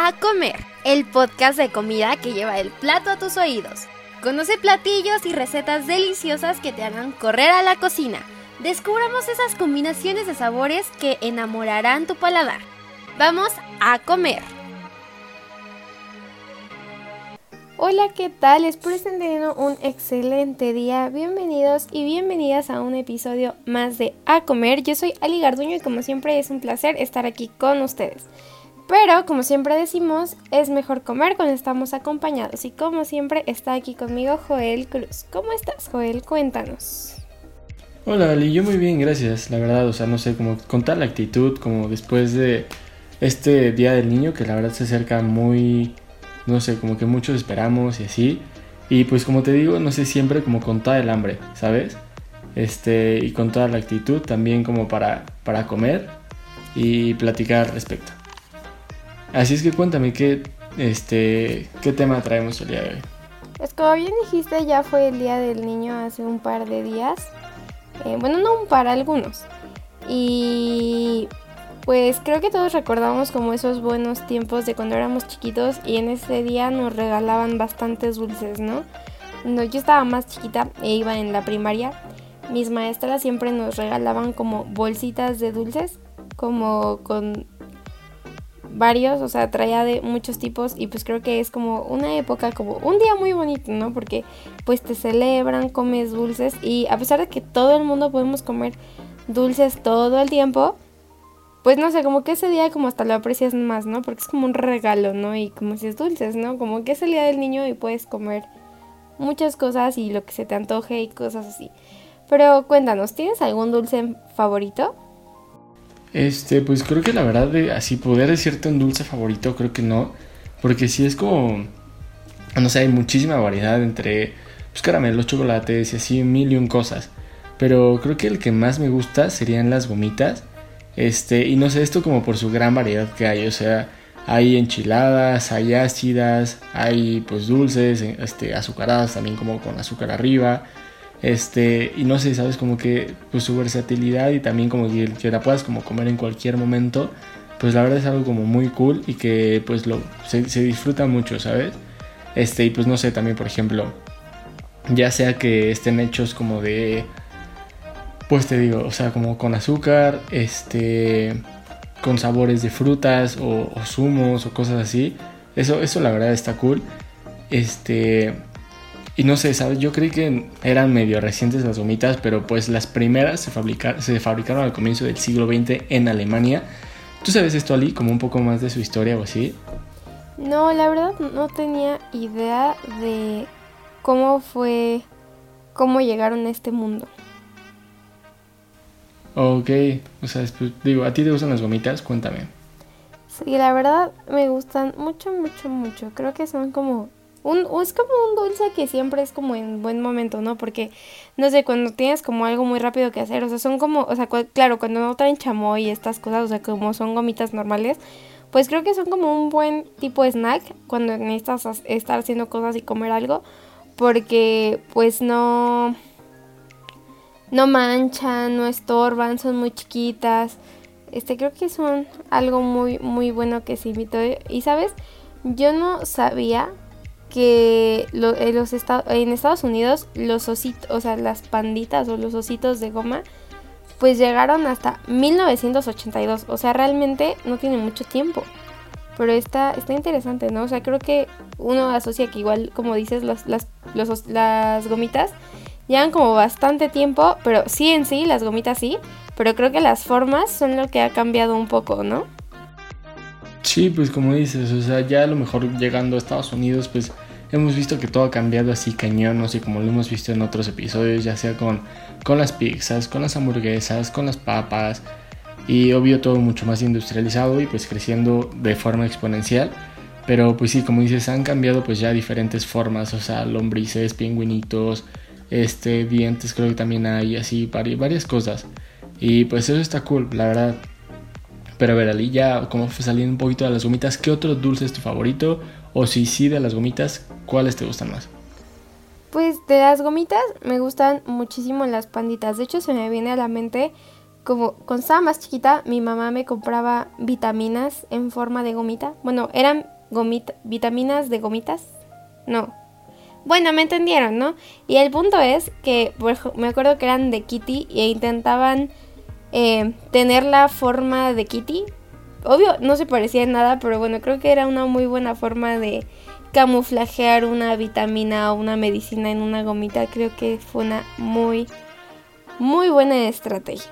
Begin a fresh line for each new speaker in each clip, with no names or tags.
A Comer, el podcast de comida que lleva el plato a tus oídos. Conoce platillos y recetas deliciosas que te hagan correr a la cocina. Descubramos esas combinaciones de sabores que enamorarán tu paladar. Vamos a comer. Hola, ¿qué tal? Espero estén teniendo un excelente día. Bienvenidos y bienvenidas a un episodio más de A Comer. Yo soy Ali Garduño y como siempre es un placer estar aquí con ustedes. Pero como siempre decimos, es mejor comer cuando estamos acompañados. Y como siempre está aquí conmigo Joel Cruz. ¿Cómo estás, Joel? Cuéntanos.
Hola Ali, yo muy bien, gracias. La verdad, o sea, no sé, como con tal actitud, como después de este Día del Niño, que la verdad se acerca muy no sé, como que muchos esperamos y así. Y pues como te digo, no sé, siempre como con toda el hambre, ¿sabes? Este, y con toda la actitud también como para, para comer y platicar al respecto. Así es que cuéntame qué, este, qué tema traemos el día de hoy.
Pues como bien dijiste, ya fue el Día del Niño hace un par de días. Eh, bueno, no un par, algunos. Y pues creo que todos recordamos como esos buenos tiempos de cuando éramos chiquitos y en ese día nos regalaban bastantes dulces, ¿no? Cuando yo estaba más chiquita e iba en la primaria, mis maestras siempre nos regalaban como bolsitas de dulces, como con varios, o sea, traía de muchos tipos y pues creo que es como una época, como un día muy bonito, ¿no? Porque pues te celebran, comes dulces y a pesar de que todo el mundo podemos comer dulces todo el tiempo, pues no sé, como que ese día como hasta lo aprecias más, ¿no? Porque es como un regalo, ¿no? Y como si es dulces, ¿no? Como que es el día del niño y puedes comer muchas cosas y lo que se te antoje y cosas así. Pero cuéntanos, ¿tienes algún dulce favorito?
Este, pues creo que la verdad de así poder decirte un dulce favorito, creo que no. Porque sí es como, no sé, hay muchísima variedad entre pues, caramelos, chocolates y así mil y un cosas. Pero creo que el que más me gusta serían las gomitas. Este, y no sé, esto como por su gran variedad que hay, o sea, hay enchiladas, hay ácidas, hay pues dulces, este, azucaradas también como con azúcar arriba. Este, y no sé, sabes, como que pues su versatilidad y también como que, que la puedas como comer en cualquier momento, pues la verdad es algo como muy cool y que pues lo, se, se disfruta mucho, ¿sabes? Este, y pues no sé, también por ejemplo, ya sea que estén hechos como de pues te digo, o sea, como con azúcar, este, con sabores de frutas o, zumos o cosas así. Eso, eso la verdad está cool. Este, y no sé, ¿sabes? Yo creí que eran medio recientes las gomitas, pero pues las primeras se, se fabricaron al comienzo del siglo XX en Alemania. ¿Tú sabes esto, Ali? Como un poco más de su historia o así.
No, la verdad no tenía idea de cómo fue, cómo llegaron a este mundo.
Ok, o sea, digo, ¿a ti te gustan las gomitas? Cuéntame.
Sí, la verdad me gustan mucho, mucho, mucho. Creo que son como un, es como un dulce que siempre es como en buen momento, ¿no? Porque, no sé, cuando tienes como algo muy rápido que hacer, o sea, son como, o sea, claro, cuando no traen chamoy y estas cosas, o sea, como son gomitas normales, pues creo que son como un buen tipo de snack cuando necesitas estar haciendo cosas y comer algo, porque pues no no manchan, no estorban, son muy chiquitas. Este creo que son algo muy muy bueno que se invitó. Y sabes, yo no sabía que en, los en Estados Unidos los ositos, o sea, las panditas o los ositos de goma, pues llegaron hasta 1982. O sea, realmente no tiene mucho tiempo. Pero está, está interesante, ¿no? O sea, creo que uno asocia que igual, como dices, las, las gomitas llevan como bastante tiempo, pero sí en sí, las gomitas sí, pero creo que las formas son lo que ha cambiado un poco, ¿no?
Sí, pues como dices, o sea, ya a lo mejor llegando a Estados Unidos, pues hemos visto que todo ha cambiado así cañón, no sé, como lo hemos visto en otros episodios, ya sea con, con las pizzas, con las hamburguesas, con las papas, y obvio todo mucho más industrializado y pues creciendo de forma exponencial. Pero pues sí, como dices, han cambiado pues ya diferentes formas, o sea, lombrices, pingüinitos, este, dientes creo que también hay, así, varias cosas. Y pues eso está cool, la verdad. Pero a ver, Ali, ya como saliendo un poquito de las gomitas, ¿qué otro dulce es tu favorito? O si sí de las gomitas, ¿cuáles te gustan más?
Pues de las gomitas me gustan muchísimo las panditas. De hecho, se me viene a la mente como cuando estaba más chiquita, mi mamá me compraba vitaminas en forma de gomita. Bueno, eran gomita, vitaminas de gomitas. No. Bueno, me entendieron, ¿no? Y el punto es que me acuerdo que eran de Kitty e intentaban eh, tener la forma de Kitty. Obvio, no se parecía en nada, pero bueno, creo que era una muy buena forma de camuflajear una vitamina o una medicina en una gomita. Creo que fue una muy, muy buena estrategia.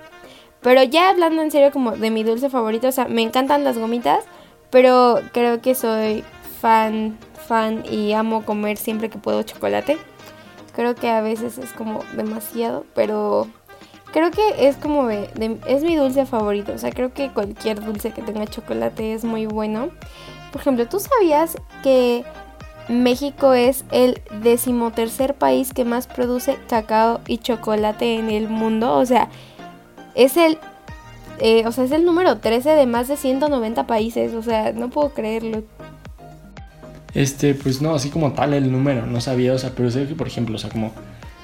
Pero ya hablando en serio como de mi dulce favorito, o sea, me encantan las gomitas, pero creo que soy fan, fan y amo comer siempre que puedo chocolate. Creo que a veces es como demasiado, pero creo que es como de, es mi dulce favorito. O sea, creo que cualquier dulce que tenga chocolate es muy bueno. Por ejemplo, ¿tú sabías que México es el decimotercer país que más produce cacao y chocolate en el mundo? O sea, es el eh, o sea, es el número 13 de más de 190 países, o sea, no puedo creerlo.
Este, pues no, así como tal el número, no sabía, o sea, pero sé que, por ejemplo, o sea, como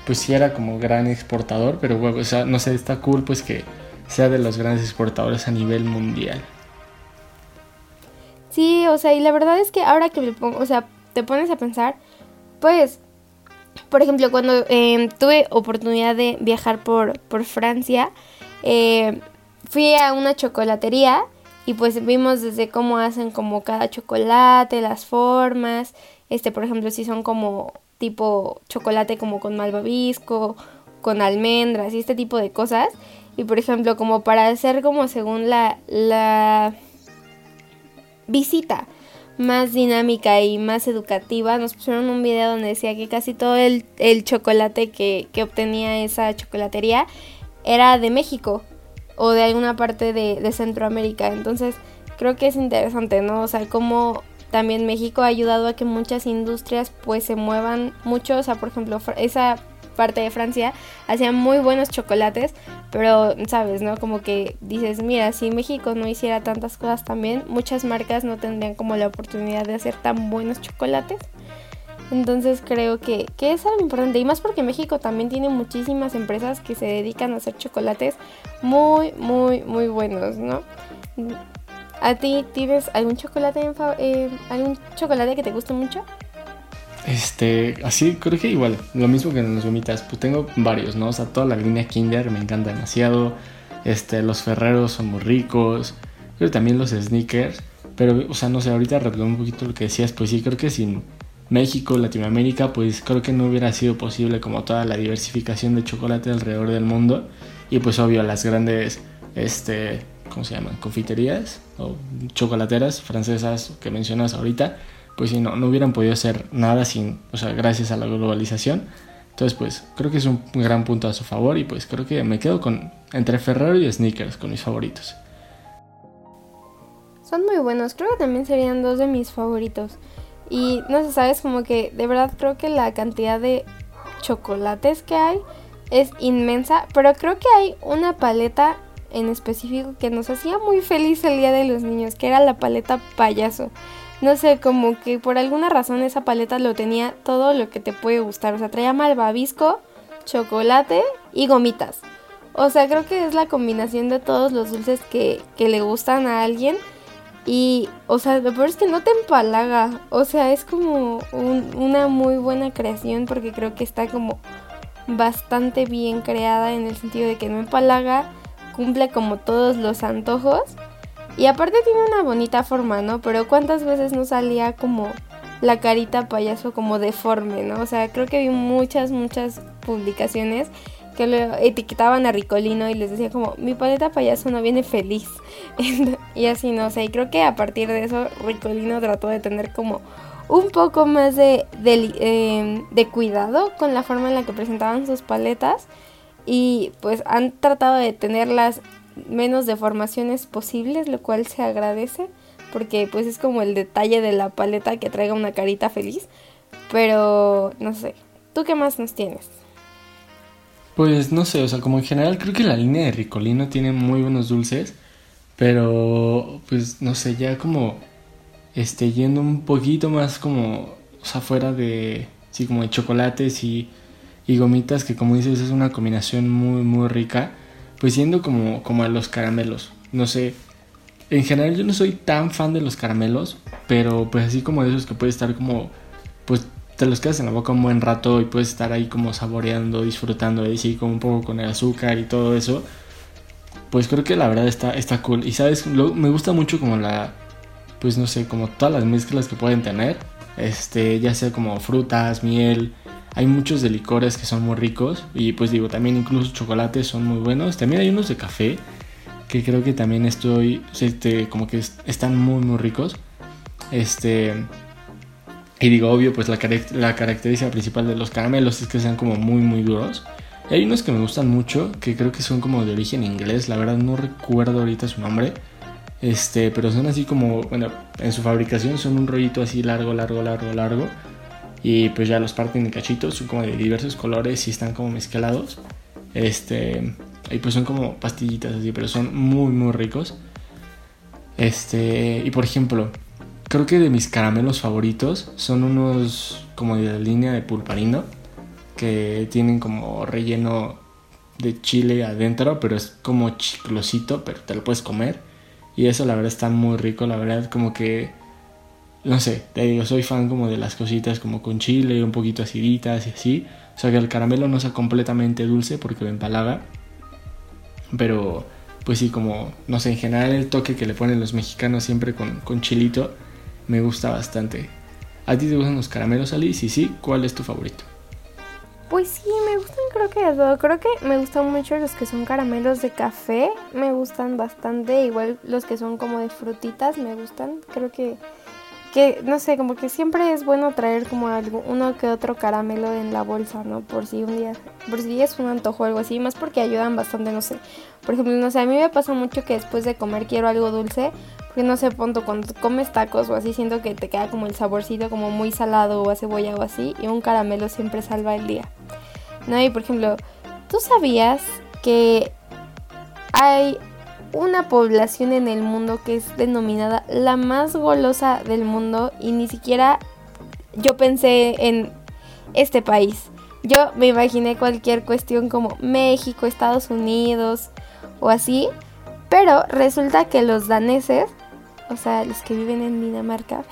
pues sí era como gran exportador, pero bueno, o sea, no sé, está cool pues que sea de los grandes exportadores a nivel mundial.
Sí, o sea, y la verdad es que ahora que me pongo, o sea, te pones a pensar, pues, por ejemplo, cuando em, tuve oportunidad de viajar por, por Francia, eh, fui a una chocolatería y pues vimos desde cómo hacen como cada chocolate, las formas, este, por ejemplo, si son como tipo chocolate como con malvavisco, con almendras y este tipo de cosas. Y por ejemplo, como para hacer como según la, la visita más dinámica y más educativa, nos pusieron un video donde decía que casi todo el, chocolate que, que, obtenía esa chocolatería era de México o de alguna parte de, de Centroamérica. Entonces creo que es interesante, ¿no? O sea, cómo también México ha ayudado a que muchas industrias pues se muevan mucho, o sea, por ejemplo, esa parte de Francia hacía muy buenos chocolates, pero sabes, ¿no? Como que dices, mira, si México no hiciera tantas cosas también, muchas marcas no tendrían como la oportunidad de hacer tan buenos chocolates. Entonces creo que, que es algo importante y más porque México también tiene muchísimas empresas que se dedican a hacer chocolates muy, muy, muy buenos, ¿no? ¿A ti tienes algún chocolate en eh, algún chocolate que te guste mucho?
Este, así creo que igual, lo mismo que en las gomitas, pues tengo varios, ¿no? O sea, toda la línea Kinder me encanta demasiado. Este, los Ferreros son muy ricos. Creo que también los Sneakers. Pero, o sea, no sé, ahorita retomando un poquito lo que decías, pues sí, creo que sin México, Latinoamérica, pues creo que no hubiera sido posible como toda la diversificación de chocolate alrededor del mundo. Y pues obvio, las grandes, este, ¿cómo se llaman? Confiterías o chocolateras francesas que mencionas ahorita, pues si no, no hubieran podido hacer nada sin, o sea, gracias a la globalización. Entonces, pues creo que es un gran punto a su favor y pues creo que me quedo con entre Ferrero y Snickers con mis favoritos.
Son muy buenos, creo que también serían dos de mis favoritos. Y no sé, sabes, como que de verdad creo que la cantidad de chocolates que hay es inmensa, pero creo que hay una paleta en específico que nos hacía muy feliz el Día de los Niños, que era la paleta payaso. No sé, como que por alguna razón esa paleta lo tenía todo lo que te puede gustar. O sea, traía malvavisco, chocolate y gomitas. O sea, creo que es la combinación de todos los dulces que, que le gustan a alguien. Y, o sea, lo peor es que no te empalaga. O sea, es como una muy buena creación porque creo que está como bastante bien creada en el sentido de que no empalaga cumple como todos los antojos. Y aparte tiene una bonita forma, ¿no? Pero cuántas veces no salía como la carita payaso como deforme, ¿no? O sea, creo que vi muchas, muchas publicaciones que lo etiquetaban a Ricolino y les decía como, mi paleta payaso no viene feliz. y así, no sé, y creo que a partir de eso Ricolino trató de tener como un poco más de, em, de cuidado con la forma en la que presentaban sus paletas y pues han tratado de tener las menos deformaciones posibles, lo cual se agradece porque pues es como el detalle de la paleta que traiga una carita feliz, pero no sé, ¿tú qué más nos tienes?
Pues no sé, o sea, como en general creo que la línea de Ricolino tiene muy buenos dulces, pero pues no sé, ya como este yendo un poquito más como o sea, fuera de sí como de chocolates y y gomitas que como dices es una combinación muy muy rica pues yendo como, como a los caramelos. No sé, en general yo no soy tan fan de los caramelos, pero pues así como de esos que puede estar como, pues te los quedas en la boca un buen rato y puedes estar ahí como saboreando, disfrutando, y sí, como un poco con el azúcar y todo eso. Pues creo que la verdad está, está cool. Y sabes, me gusta mucho como la, pues no sé, como todas las mezclas que pueden tener. Este, ya sea como frutas, miel. Hay muchos de licores que son muy ricos. Y pues digo, también incluso chocolates son muy buenos. También hay unos de café que creo que también estoy, este, como que están muy, muy ricos. Este, y digo, obvio, pues la, la característica principal de los caramelos es que sean como muy, muy duros. Y hay unos que me gustan mucho, que creo que son como de origen inglés, la verdad no recuerdo ahorita su nombre. Este, pero son así como, bueno, en su fabricación son un rollito así largo, largo, largo, largo. Y pues ya los parten en cachitos, son como de diversos colores y están como mezclados. Este, y pues son como pastillitas así, pero son muy, muy ricos. Este, y por ejemplo, Creo que de mis caramelos favoritos son unos como de la línea de pulparino que tienen como relleno de chile adentro, pero es como chiclosito, pero te lo puedes comer. Y eso la verdad está muy rico, la verdad como que no sé, te digo, soy fan como de las cositas como con chile, un poquito aciditas y así. O sea que el caramelo no sea completamente dulce porque me empalaga. Pero pues sí, como, no sé, en general el toque que le ponen los mexicanos siempre con, con chilito me gusta bastante. ¿A ti te gustan los caramelos, Alice? Y sí, ¿cuál es tu favorito?
Pues sí, me gustan creo que de todo. Creo que me gustan mucho los que son caramelos de café. Me gustan bastante. Igual los que son como de frutitas me gustan. Creo que que no sé, como que siempre es bueno traer como algo, uno que otro caramelo en la bolsa, ¿no? Por si un día, por si es un antojo o algo así, más porque ayudan bastante, no sé. Por ejemplo, no sé, a mí me pasa mucho que después de comer quiero algo dulce, porque no sé, punto, cuando comes tacos o así, siento que te queda como el saborcito como muy salado o a cebolla o así, y un caramelo siempre salva el día. ¿No? Y por ejemplo, ¿tú sabías que hay una población en el mundo que es denominada la más golosa del mundo y ni siquiera yo pensé en este país. Yo me imaginé cualquier cuestión como México, Estados Unidos o así, pero resulta que los daneses, o sea, los que viven en Dinamarca,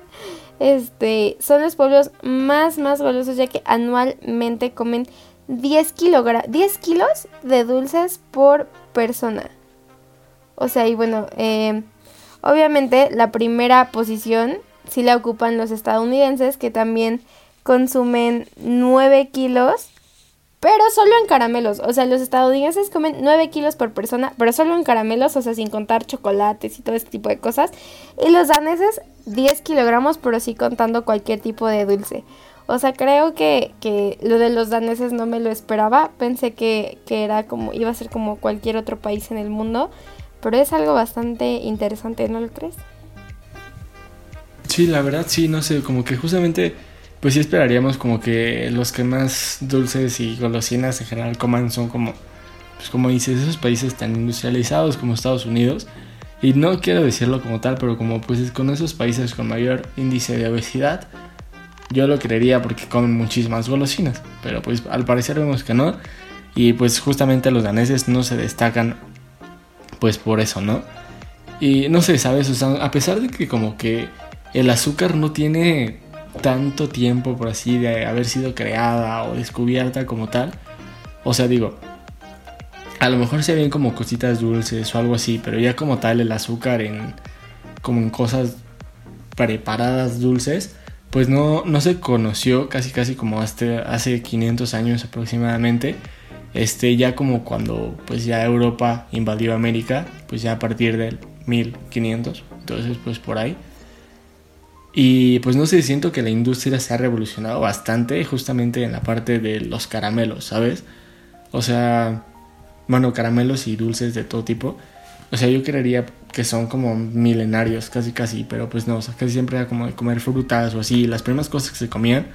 este, son los pueblos más, más golosos ya que anualmente comen 10, 10 kilos de dulces por persona. O sea, y bueno, eh, obviamente la primera posición sí la ocupan los estadounidenses, que también consumen 9 kilos, pero solo en caramelos. O sea, los estadounidenses comen 9 kilos por persona, pero solo en caramelos, o sea, sin contar chocolates y todo este tipo de cosas. Y los daneses 10 kilogramos, pero sí contando cualquier tipo de dulce. O sea, creo que, que, lo de los daneses no me lo esperaba. Pensé que, que era como, iba a ser como cualquier otro país en el mundo. Pero es algo bastante interesante, ¿no lo crees?
Sí, la verdad sí, no sé, como que justamente, pues sí esperaríamos como que los que más dulces y golosinas en general coman son como, pues como dices, esos países tan industrializados como Estados Unidos. Y no quiero decirlo como tal, pero como pues con esos países con mayor índice de obesidad, yo lo creería porque comen muchísimas golosinas. Pero pues al parecer vemos que no. Y pues justamente los daneses no se destacan pues por eso, ¿no? Y no sé, ¿sabes? O sea, a pesar de que como que el azúcar no tiene tanto tiempo, por así, de haber sido creada o descubierta como tal, o sea, digo, a lo mejor se ven como cositas dulces o algo así, pero ya como tal el azúcar en como en cosas preparadas dulces, pues no, no se conoció casi casi como hasta hace 500 años aproximadamente este, ya como cuando pues ya Europa invadió América, pues ya a partir del 1500, entonces pues por ahí. Y pues no sé, siento que la industria se ha revolucionado bastante justamente en la parte de los caramelos, ¿sabes? O sea, bueno, caramelos y dulces de todo tipo. O sea, yo creería que son como milenarios, casi casi, pero pues no, o sea, casi siempre era como de comer frutas o así. Las primeras cosas que se comían,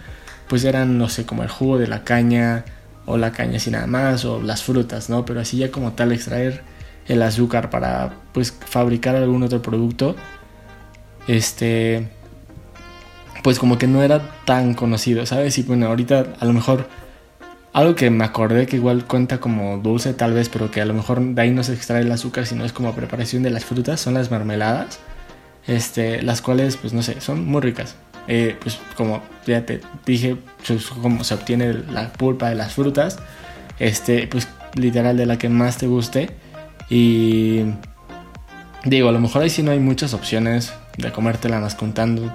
pues eran, no sé, como el jugo de la caña, o la caña así nada más, o las frutas, ¿no? Pero así ya como tal extraer el azúcar para pues fabricar algún otro producto, este, pues como que no era tan conocido, ¿sabes? Y bueno, ahorita a lo mejor algo que me acordé que igual cuenta como dulce tal vez, pero que a lo mejor de ahí no se extrae el azúcar, sino es como preparación de las frutas, son las mermeladas. Este, las cuales, pues no sé, son muy ricas. Eh, pues como ya te dije, pues, como se obtiene la pulpa de las frutas, este, pues literal de la que más te guste. Y digo, a lo mejor ahí sí no hay muchas opciones de comértela más contando,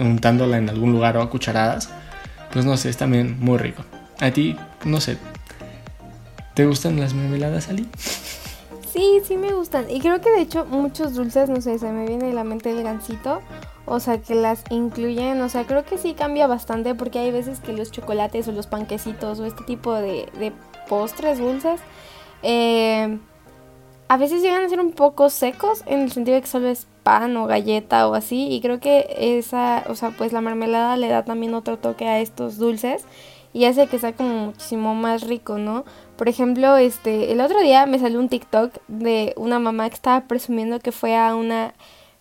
untándola en algún lugar o a cucharadas. Pues no sé, es también muy rico. A ti, no sé, ¿te gustan las mermeladas, Ali?
Sí, sí me gustan. Y creo que de hecho muchos dulces, no sé, se me viene a la mente el gansito. O sea, que las incluyen. O sea, creo que sí cambia bastante porque hay veces que los chocolates o los panquecitos o este tipo de, postres dulces eh, a veces llegan a ser un poco secos en el sentido de que solo es pan o galleta o así. Y creo que esa, o sea, pues la mermelada le da también otro toque a estos dulces y hace que sea como muchísimo más rico, ¿no? Por ejemplo, este, el otro día me salió un TikTok de una mamá que estaba presumiendo que fue a una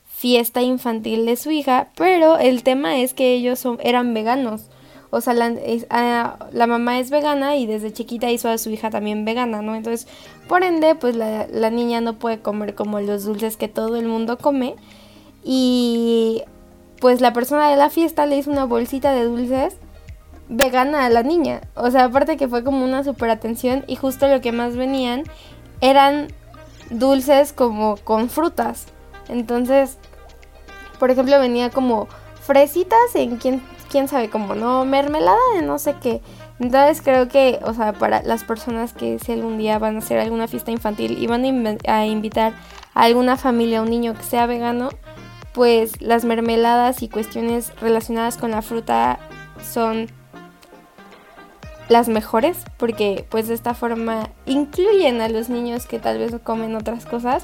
fiesta infantil de su hija, pero el tema es que ellos son, eran veganos. O sea, la, la, mamá es vegana y desde chiquita hizo a su hija también vegana, ¿no? Entonces, por ende, pues la niña no puede comer como los dulces que todo el mundo come. Y pues la persona de la fiesta le hizo una bolsita de dulces vegana a la niña. O sea, aparte que fue como una super atención y justo lo que más venían eran dulces como con frutas. Entonces, por ejemplo, venía como fresitas en quién, quién sabe cómo, ¿no? Mermelada de no sé qué. Entonces creo que, o sea, para las personas que si algún día van a hacer alguna fiesta infantil y van a invitar a alguna familia, a un niño que sea vegano, pues las mermeladas y cuestiones relacionadas con la fruta son las mejores porque pues de esta forma incluyen a los niños que tal vez comen otras cosas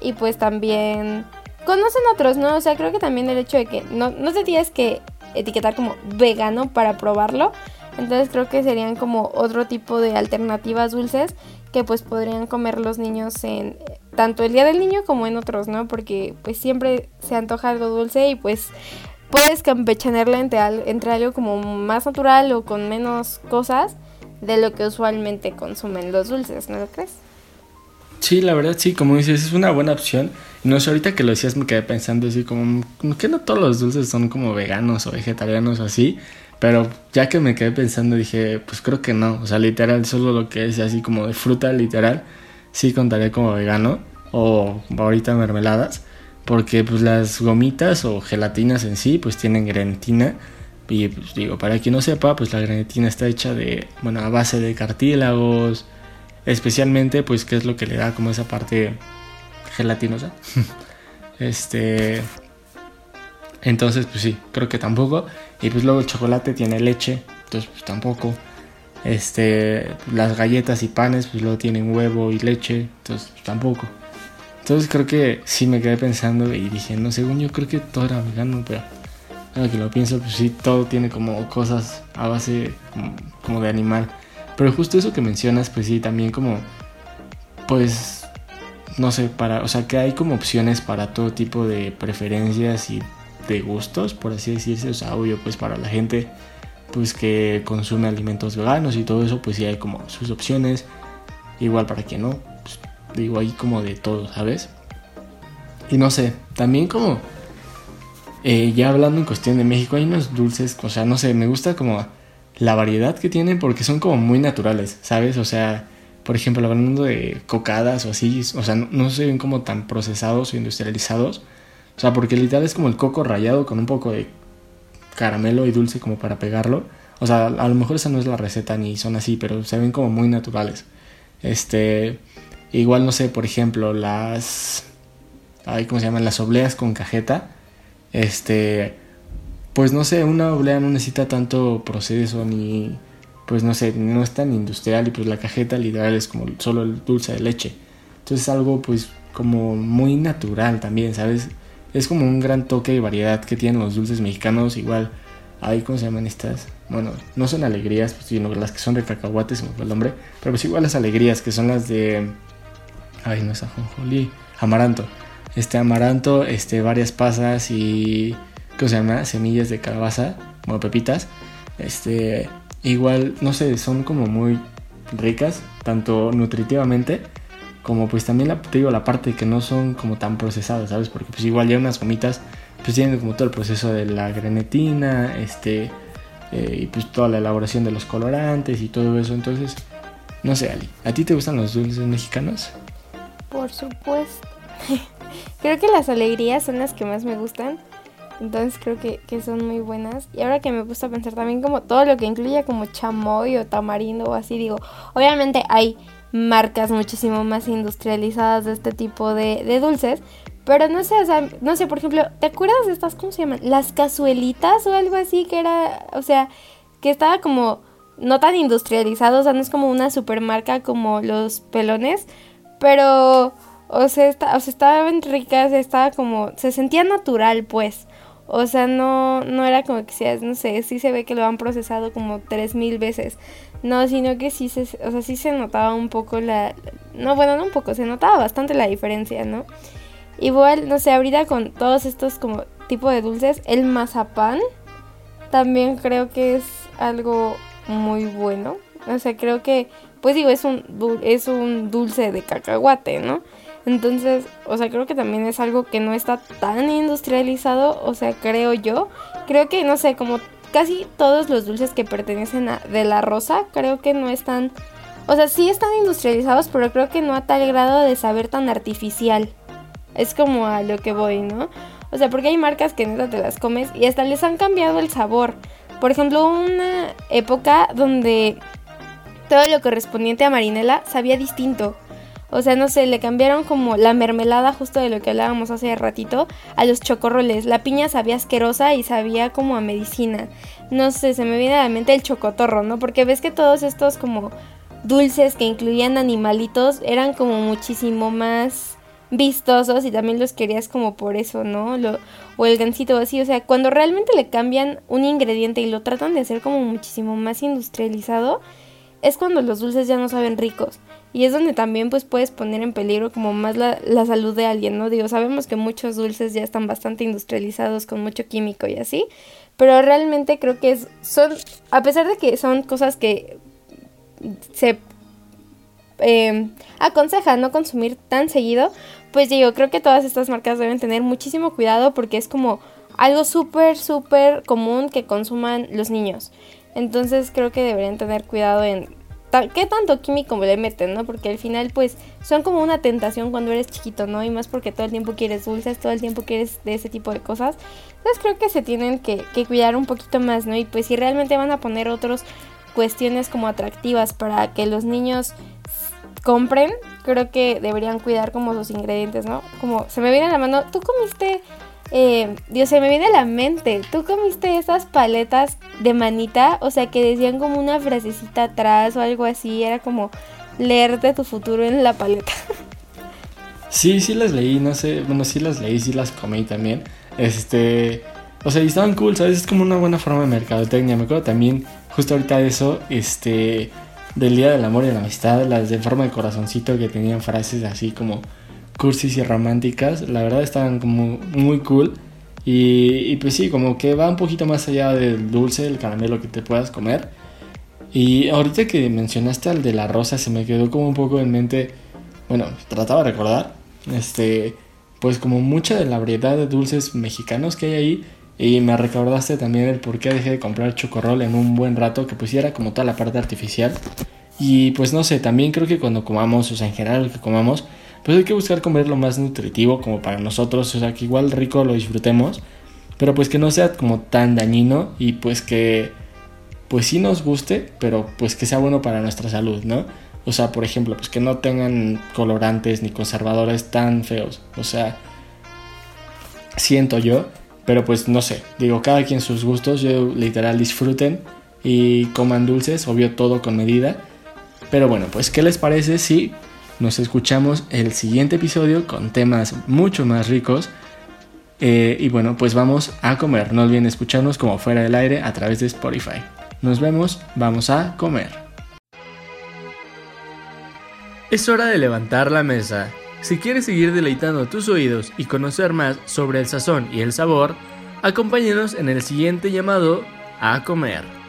y pues también conocen otros, ¿no? O sea, creo que también el hecho de que no, no te tienes que etiquetar como vegano para probarlo. Entonces creo que serían como otro tipo de alternativas dulces que pues podrían comer los niños en tanto el día del niño como en otros, ¿no? Porque pues siempre se antoja algo dulce y pues puedes campechanearla entre, entre algo como más natural o con menos cosas de lo que usualmente consumen los dulces, ¿no lo crees?
Sí, la verdad sí, como dices, es una buena opción. No sé, ahorita que lo decías me quedé pensando así como, que no todos los dulces son como veganos o vegetarianos o así, pero ya que me quedé pensando dije, pues creo que no, o sea, literal, solo lo que es así como de fruta, literal, sí contaría como vegano o ahorita mermeladas. Porque pues las gomitas o gelatinas en sí pues tienen grenetina. Y pues digo, para quien no sepa, pues la grenetina está hecha de, bueno, a base de cartílagos. Especialmente pues qué es lo que le da como esa parte gelatinosa. este... Entonces pues sí, creo que tampoco. Y pues luego el chocolate tiene leche, entonces pues tampoco. Este, las galletas y panes pues luego tienen huevo y leche, entonces pues, tampoco. Entonces creo que sí me quedé pensando y dije, no, según yo creo que todo era vegano, pero ahora que lo pienso, pues sí, todo tiene como cosas a base como, de animal. Pero justo eso que mencionas, pues sí, también como, pues, no sé, para, o sea, que hay como opciones para todo tipo de preferencias y de gustos, por así decirse, o sea, obvio, pues para la gente, pues que consume alimentos veganos y todo eso, pues sí hay como sus opciones, igual para quien no, digo ahí como de todo, ¿sabes? Y no sé, también como eh, ya hablando en cuestión de México, hay unos dulces, o sea, no sé, me gusta como la variedad que tienen porque son como muy naturales, ¿sabes? O sea, por ejemplo, hablando de cocadas o así, o sea, no, se ven como tan procesados o industrializados. O sea, porque literal es como el coco rallado con un poco de caramelo y dulce como para pegarlo. O sea, a lo mejor esa no es la receta ni son así, pero se ven como muy naturales. Este, Igual, no sé, por ejemplo, las. Ay, ¿Cómo se llaman? Las obleas con cajeta. Este. Pues no sé, una oblea no necesita tanto proceso ni. Pues no sé, no es tan industrial y pues la cajeta literal es como solo el dulce de leche. Entonces es algo pues como muy natural también, ¿sabes? Es como un gran toque de variedad que tienen los dulces mexicanos. Igual, ay, ¿cómo se llaman estas? Bueno, no son alegrías, pues, sino las que son de cacahuates, se me fue el nombre. Pero pues igual las alegrías, que son las de ay, no es ajonjolí, amaranto. Este amaranto, este, varias pasas y, ¿cómo se llama? Semillas de calabaza, como pepitas. Este, igual, no sé, son como muy ricas, tanto nutritivamente como pues también la, te digo la parte que no son como tan procesadas, ¿sabes? Porque pues igual ya unas gomitas pues tienen como todo el proceso de la grenetina, este, eh, y pues toda la elaboración de los colorantes y todo eso, entonces, no sé, Ali, ¿a ti te gustan los dulces mexicanos?
Por supuesto. creo que las alegrías son las que más me gustan. Entonces creo que, que, son muy buenas. Y ahora que me gusta pensar también como todo lo que incluye como chamoy o tamarindo o así, digo, obviamente hay marcas muchísimo más industrializadas de este tipo de, de dulces. Pero no sé, o sea, no sé, por ejemplo, ¿te acuerdas de estas, cómo se llaman? Las cazuelitas o algo así que era, o sea, que estaba como no tan industrializado, o sea, no es como una supermarca como los pelones, pero, o sea, está, o sea estaban ricas, estaba como, se sentía natural, pues. O sea, no, no era como que seas, no sé, sí se ve que lo han procesado como tres mil veces. No, sino que sí se, o sea, sí se notaba un poco la, no, bueno, no un poco, se notaba bastante la diferencia, ¿no? Igual, no sé, ahorita con todos estos como tipo de dulces, el mazapán también creo que es algo muy bueno. O sea, creo que, pues digo, es un, es un dulce de cacahuate, ¿no? Entonces, o sea, creo que también es algo que no está tan industrializado, o sea, creo yo. Creo que, no sé, como casi todos los dulces que pertenecen a de la rosa, creo que no están, o sea, sí están industrializados, pero creo que no a tal grado de saber tan artificial. Es como a lo que voy, ¿no? O sea, porque hay marcas que neta te las comes y hasta les han cambiado el sabor. Por ejemplo, una época donde todo lo correspondiente a marinela sabía distinto. O sea, no sé, le cambiaron como la mermelada justo de lo que hablábamos hace ratito a los chocorroles. La piña sabía asquerosa y sabía como a medicina. No sé, se me viene a la mente el chocotorro, ¿no? Porque ves que todos estos como dulces que incluían animalitos eran como muchísimo más vistosos y también los querías como por eso, ¿no? O el gansito así, o sea, cuando realmente le cambian un ingrediente y lo tratan de hacer como muchísimo más industrializado, es cuando los dulces ya no saben ricos. Y es donde también pues puedes poner en peligro como más la, la, salud de alguien, ¿no? Digo, sabemos que muchos dulces ya están bastante industrializados con mucho químico y así, pero realmente creo que es, son, a pesar de que son cosas que se eh, aconseja no consumir tan seguido, pues digo, creo que todas estas marcas deben tener muchísimo cuidado porque es como algo súper, súper común que consuman los niños. Entonces creo que deberían tener cuidado en qué tanto químico le meten, ¿no? Porque al final pues son como una tentación cuando eres chiquito, ¿no? Y más porque todo el tiempo quieres dulces, todo el tiempo quieres de ese tipo de cosas. Entonces creo que se tienen que, que cuidar un poquito más, ¿no? Y pues si realmente van a poner otras cuestiones como atractivas para que los niños compren, creo que deberían cuidar como sus ingredientes, ¿no? Como se me viene a la mano, tú comiste, eh, Dios, se me viene a la mente, tú comiste esas paletas de manita, o sea, que decían como una frasecita atrás o algo así, era como leerte tu futuro en la paleta.
Sí, sí las leí, no sé, bueno, sí las leí, sí las comí también. Este, o sea, y estaban cool, ¿sabes? Es como una buena forma de mercadotecnia. Me acuerdo también, justo ahorita de eso, este, del Día del Amor y la Amistad, las de forma de corazoncito que tenían frases así como cursis y románticas, la verdad estaban como muy cool. Y, pues sí, como que va un poquito más allá del dulce, el caramelo que te puedas comer. Y ahorita que mencionaste al de la rosa, se me quedó como un poco en mente, bueno, trataba de recordar, este, pues como mucha de la variedad de dulces mexicanos que hay ahí. Y me recordaste también el por qué dejé de comprar chocorrol en un buen rato, que pusiera como toda la parte artificial. Y pues no sé, también creo que cuando comamos, o sea, en general lo que comamos, pues hay que buscar comer lo más nutritivo como para nosotros, o sea, que igual rico lo disfrutemos, pero pues que no sea como tan dañino y pues que pues sí nos guste, pero pues que sea bueno para nuestra salud, ¿no? O sea, por ejemplo, pues que no tengan colorantes ni conservadores tan feos, o sea, siento yo pero pues no sé, digo, cada quien sus gustos, yo literal disfruten y coman dulces, obvio todo con medida. Pero bueno, pues ¿qué les parece si nos escuchamos el siguiente episodio con temas mucho más ricos? Eh, y bueno, pues vamos a comer. No olviden escucharnos como fuera del aire a través de Spotify. Nos vemos, vamos a comer. Es hora de levantar la mesa. Si quieres seguir deleitando tus oídos y conocer más sobre el sazón y el sabor, acompáñenos en el siguiente llamado a comer.